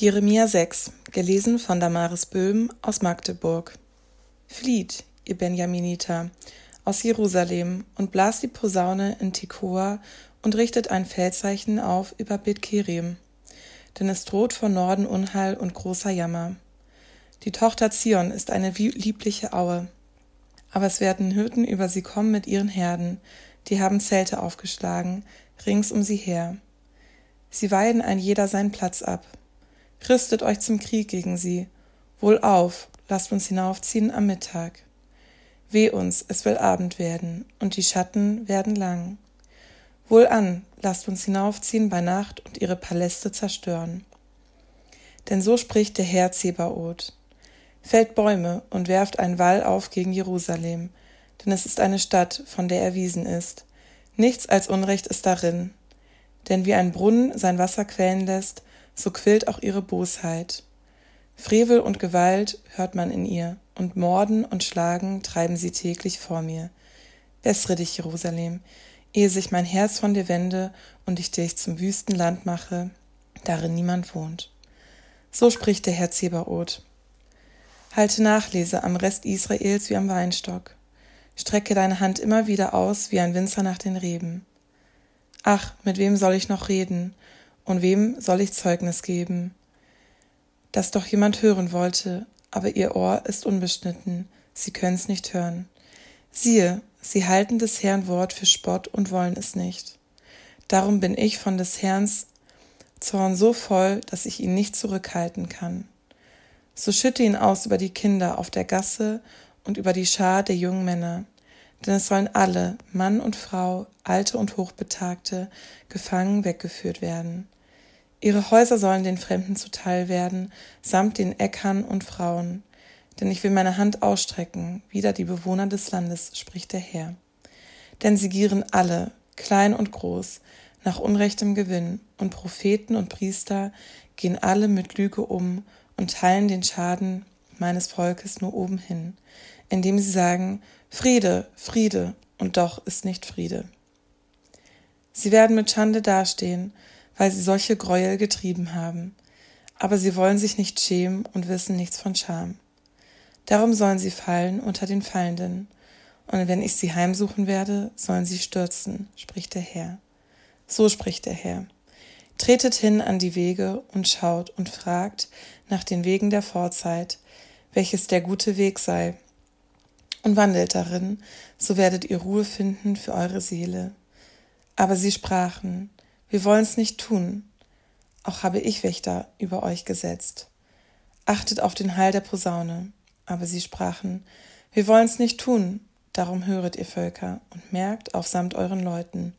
Jeremia 6, gelesen von Damaris Böhm aus Magdeburg. Flieht, ihr Benjaminiter, aus Jerusalem und blast die Posaune in Tekoa und richtet ein Feldzeichen auf über Bethkerim. Denn es droht von Norden Unheil und großer Jammer. Die Tochter Zion ist eine liebliche Aue. Aber es werden Hirten über sie kommen mit ihren Herden, die haben Zelte aufgeschlagen, rings um sie her. Sie weiden ein jeder seinen Platz ab Rüstet euch zum Krieg gegen sie. Wohl auf, lasst uns hinaufziehen am Mittag. Weh uns, es will Abend werden, und die Schatten werden lang. Wohl an, lasst uns hinaufziehen bei Nacht und ihre Paläste zerstören. Denn so spricht der Herr Zebaoth. Fällt Bäume und werft einen Wall auf gegen Jerusalem, denn es ist eine Stadt, von der erwiesen ist. Nichts als Unrecht ist darin. Denn wie ein Brunnen sein Wasser quellen lässt, so quillt auch ihre Bosheit. Frevel und Gewalt hört man in ihr, und Morden und Schlagen treiben sie täglich vor mir. Bessere dich, Jerusalem, ehe sich mein Herz von dir wende und ich dich zum wüsten Land mache, darin niemand wohnt. So spricht der Herr Zebaoth. Halte Nachlese am Rest Israels wie am Weinstock. Strecke deine Hand immer wieder aus wie ein Winzer nach den Reben. Ach, mit wem soll ich noch reden? Und wem soll ich Zeugnis geben? Dass doch jemand hören wollte, aber ihr Ohr ist unbeschnitten, sie können's nicht hören. Siehe, sie halten des Herrn Wort für Spott und wollen es nicht. Darum bin ich von des Herrn Zorn so voll, dass ich ihn nicht zurückhalten kann. So schütte ihn aus über die Kinder auf der Gasse und über die Schar der jungen Männer, denn es sollen alle, Mann und Frau, Alte und Hochbetagte, gefangen weggeführt werden. Ihre Häuser sollen den Fremden zuteil werden, samt den Äckern und Frauen. Denn ich will meine Hand ausstrecken, wider die Bewohner des Landes, spricht der Herr. Denn sie gieren alle, klein und groß, nach unrechtem Gewinn, und Propheten und Priester gehen alle mit Lüge um und teilen den Schaden meines Volkes nur oben hin, indem sie sagen, Friede, Friede, und doch ist nicht Friede. Sie werden mit Schande dastehen, weil sie solche Gräuel getrieben haben. Aber sie wollen sich nicht schämen und wissen nichts von Scham. Darum sollen sie fallen unter den Fallenden. Und wenn ich sie heimsuchen werde, sollen sie stürzen, spricht der Herr. So spricht der Herr. Tretet hin an die Wege und schaut und fragt nach den Wegen der Vorzeit, welches der gute Weg sei, und wandelt darin, so werdet ihr Ruhe finden für eure Seele. Aber sie sprachen, wir wollen's nicht tun. Auch habe ich Wächter über euch gesetzt. Achtet auf den Hall der Posaune. Aber sie sprachen, wir wollen's nicht tun. Darum höret ihr Völker und merkt auf samt euren Leuten.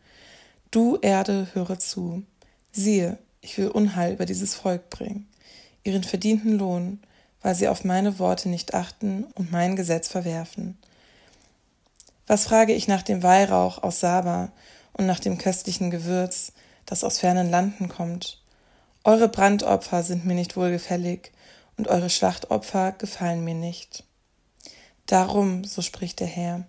Du Erde, höre zu. Siehe, ich will Unheil über dieses Volk bringen, ihren verdienten Lohn, weil sie auf meine Worte nicht achten und mein Gesetz verwerfen. Was frage ich nach dem Weihrauch aus Saba und nach dem köstlichen Gewürz, das aus fernen Landen kommt. Eure Brandopfer sind mir nicht wohlgefällig, und eure Schlachtopfer gefallen mir nicht. Darum, so spricht der Herr,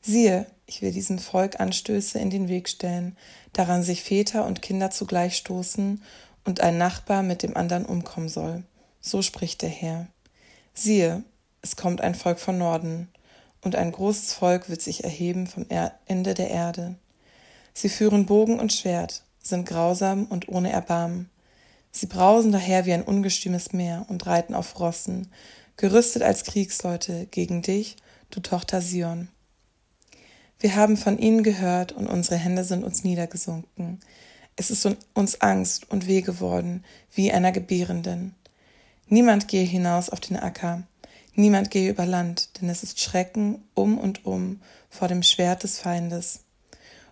siehe, ich will diesem Volk Anstöße in den Weg stellen, daran sich Väter und Kinder zugleich stoßen und ein Nachbar mit dem anderen umkommen soll. So spricht der Herr. Siehe, es kommt ein Volk von Norden, und ein großes Volk wird sich erheben vom Ende der Erde. Sie führen Bogen und Schwert, sind grausam und ohne Erbarmen. Sie brausen daher wie ein ungestümes Meer und reiten auf Rossen, gerüstet als Kriegsleute gegen dich, du Tochter Sion. Wir haben von ihnen gehört und unsere Hände sind uns niedergesunken. Es ist uns Angst und weh geworden, wie einer Gebärenden. Niemand gehe hinaus auf den Acker, niemand gehe über Land, denn es ist Schrecken um und um vor dem Schwert des Feindes.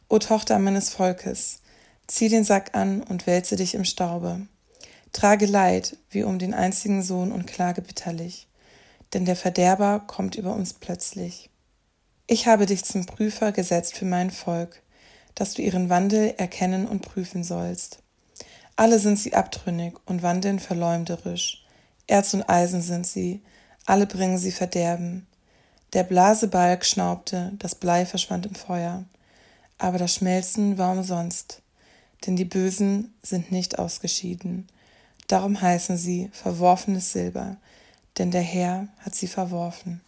O Tochter meines Volkes, Zieh den Sack an und wälze dich im Staube. Trage Leid wie um den einzigen Sohn und klage bitterlich, denn der Verderber kommt über uns plötzlich. Ich habe dich zum Prüfer gesetzt für mein Volk, dass du ihren Wandel erkennen und prüfen sollst. Alle sind sie abtrünnig und wandeln verleumderisch. Erz und Eisen sind sie, alle bringen sie Verderben. Der Blasebalg schnaubte, das Blei verschwand im Feuer, aber das Schmelzen war umsonst denn die Bösen sind nicht ausgeschieden. Darum heißen sie verworfenes Silber, denn der Herr hat sie verworfen.